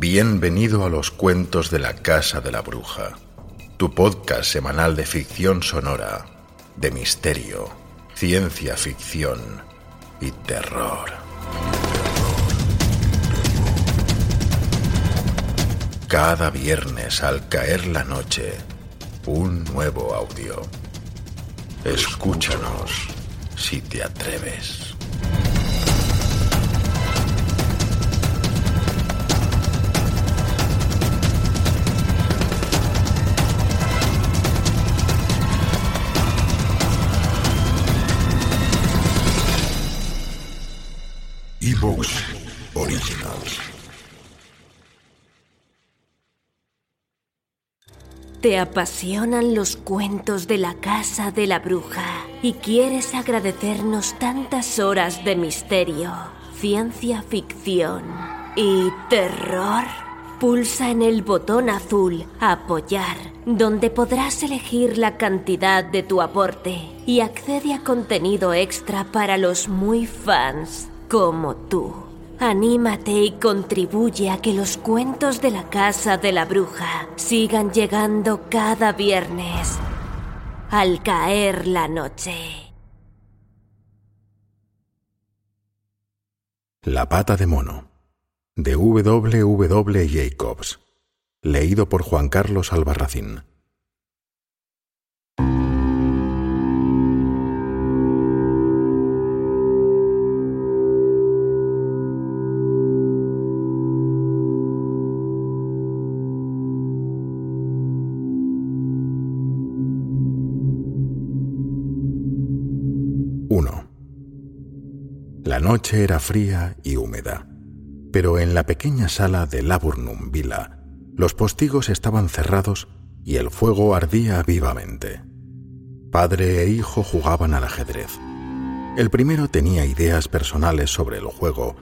Bienvenido a los cuentos de la Casa de la Bruja, tu podcast semanal de ficción sonora, de misterio, ciencia ficción y terror. Cada viernes al caer la noche, un nuevo audio. Escúchanos si te atreves. Ebooks Originals. Te apasionan los cuentos de la casa de la bruja y quieres agradecernos tantas horas de misterio, ciencia ficción y terror. Pulsa en el botón azul Apoyar, donde podrás elegir la cantidad de tu aporte y accede a contenido extra para los muy fans como tú. Anímate y contribuye a que los cuentos de la casa de la bruja sigan llegando cada viernes al caer la noche. La pata de mono de W. W. Jacobs leído por Juan Carlos Albarracín. La noche era fría y húmeda, pero en la pequeña sala de Laburnum Villa los postigos estaban cerrados y el fuego ardía vivamente. Padre e hijo jugaban al ajedrez. El primero tenía ideas personales sobre el juego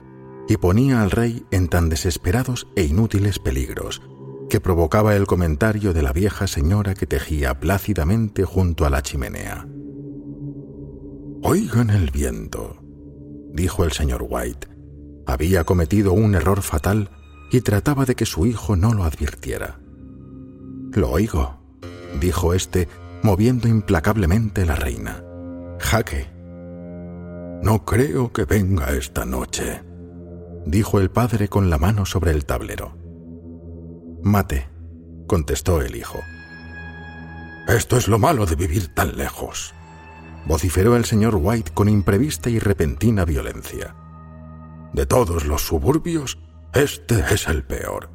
y ponía al rey en tan desesperados e inútiles peligros que provocaba el comentario de la vieja señora que tejía plácidamente junto a la chimenea. Oigan el viento, dijo el señor White. Había cometido un error fatal y trataba de que su hijo no lo advirtiera. Lo oigo, dijo éste, moviendo implacablemente la reina. Jaque. No creo que venga esta noche, dijo el padre con la mano sobre el tablero. Mate, contestó el hijo. Esto es lo malo de vivir tan lejos, vociferó el señor White con imprevista y repentina violencia. De todos los suburbios, este es el peor.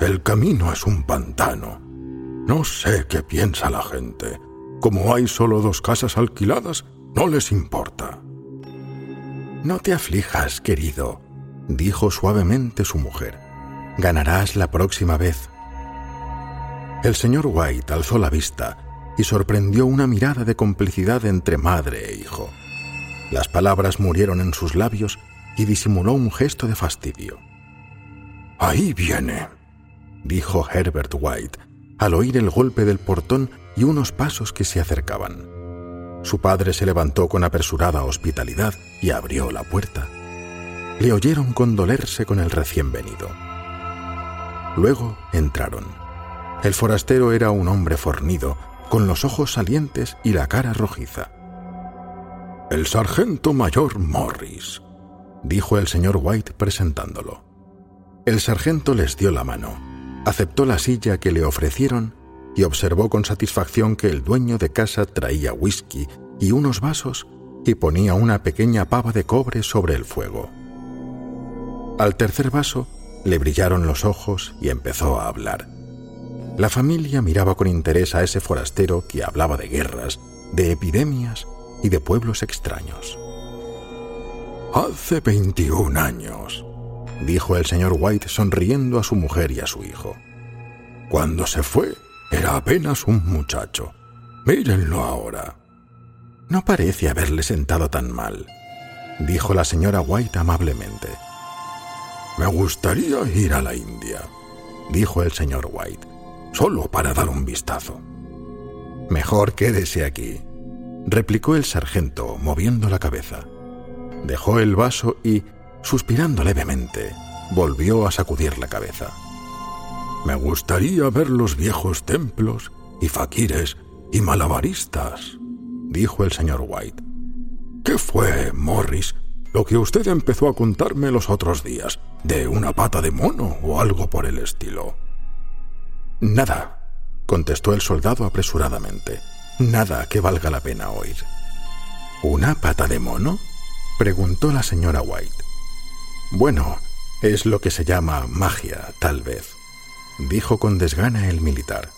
El camino es un pantano. No sé qué piensa la gente. Como hay solo dos casas alquiladas, no les importa. No te aflijas, querido, dijo suavemente su mujer. Ganarás la próxima vez. El señor White alzó la vista y sorprendió una mirada de complicidad entre madre e hijo. Las palabras murieron en sus labios y disimuló un gesto de fastidio. Ahí viene, dijo Herbert White, al oír el golpe del portón y unos pasos que se acercaban. Su padre se levantó con apresurada hospitalidad y abrió la puerta. Le oyeron condolerse con el recién venido. Luego entraron. El forastero era un hombre fornido, con los ojos salientes y la cara rojiza. El sargento mayor Morris, dijo el señor White presentándolo. El sargento les dio la mano, aceptó la silla que le ofrecieron y observó con satisfacción que el dueño de casa traía whisky y unos vasos y ponía una pequeña pava de cobre sobre el fuego. Al tercer vaso le brillaron los ojos y empezó a hablar. La familia miraba con interés a ese forastero que hablaba de guerras, de epidemias y de pueblos extraños. Hace 21 años, dijo el señor White sonriendo a su mujer y a su hijo. Cuando se fue, era apenas un muchacho. Mírenlo ahora. No parece haberle sentado tan mal, dijo la señora White amablemente. Me gustaría ir a la India, dijo el señor White solo para dar un vistazo. Mejor quédese aquí, replicó el sargento, moviendo la cabeza. Dejó el vaso y, suspirando levemente, volvió a sacudir la cabeza. Me gustaría ver los viejos templos y faquires y malabaristas, dijo el señor White. ¿Qué fue, Morris, lo que usted empezó a contarme los otros días? ¿De una pata de mono o algo por el estilo? Nada, contestó el soldado apresuradamente. Nada que valga la pena oír. ¿Una pata de mono? preguntó la señora White. Bueno, es lo que se llama magia, tal vez, dijo con desgana el militar.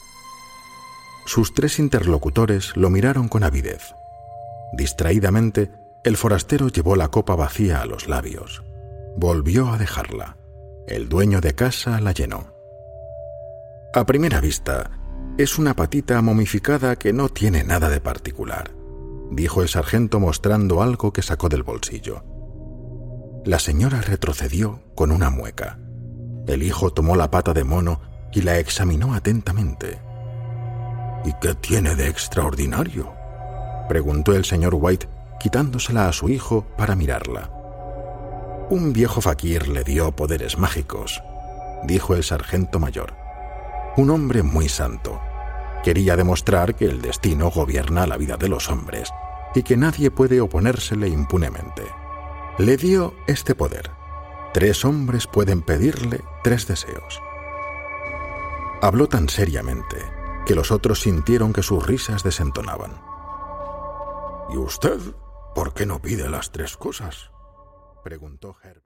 Sus tres interlocutores lo miraron con avidez. Distraídamente, el forastero llevó la copa vacía a los labios. Volvió a dejarla. El dueño de casa la llenó. A primera vista, es una patita momificada que no tiene nada de particular, dijo el sargento mostrando algo que sacó del bolsillo. La señora retrocedió con una mueca. El hijo tomó la pata de mono y la examinó atentamente. ¿Y qué tiene de extraordinario? preguntó el señor White, quitándosela a su hijo para mirarla. Un viejo faquir le dio poderes mágicos, dijo el sargento mayor. Un hombre muy santo. Quería demostrar que el destino gobierna la vida de los hombres y que nadie puede oponérsele impunemente. Le dio este poder. Tres hombres pueden pedirle tres deseos. Habló tan seriamente que los otros sintieron que sus risas desentonaban. ¿Y usted por qué no pide las tres cosas? preguntó Herb.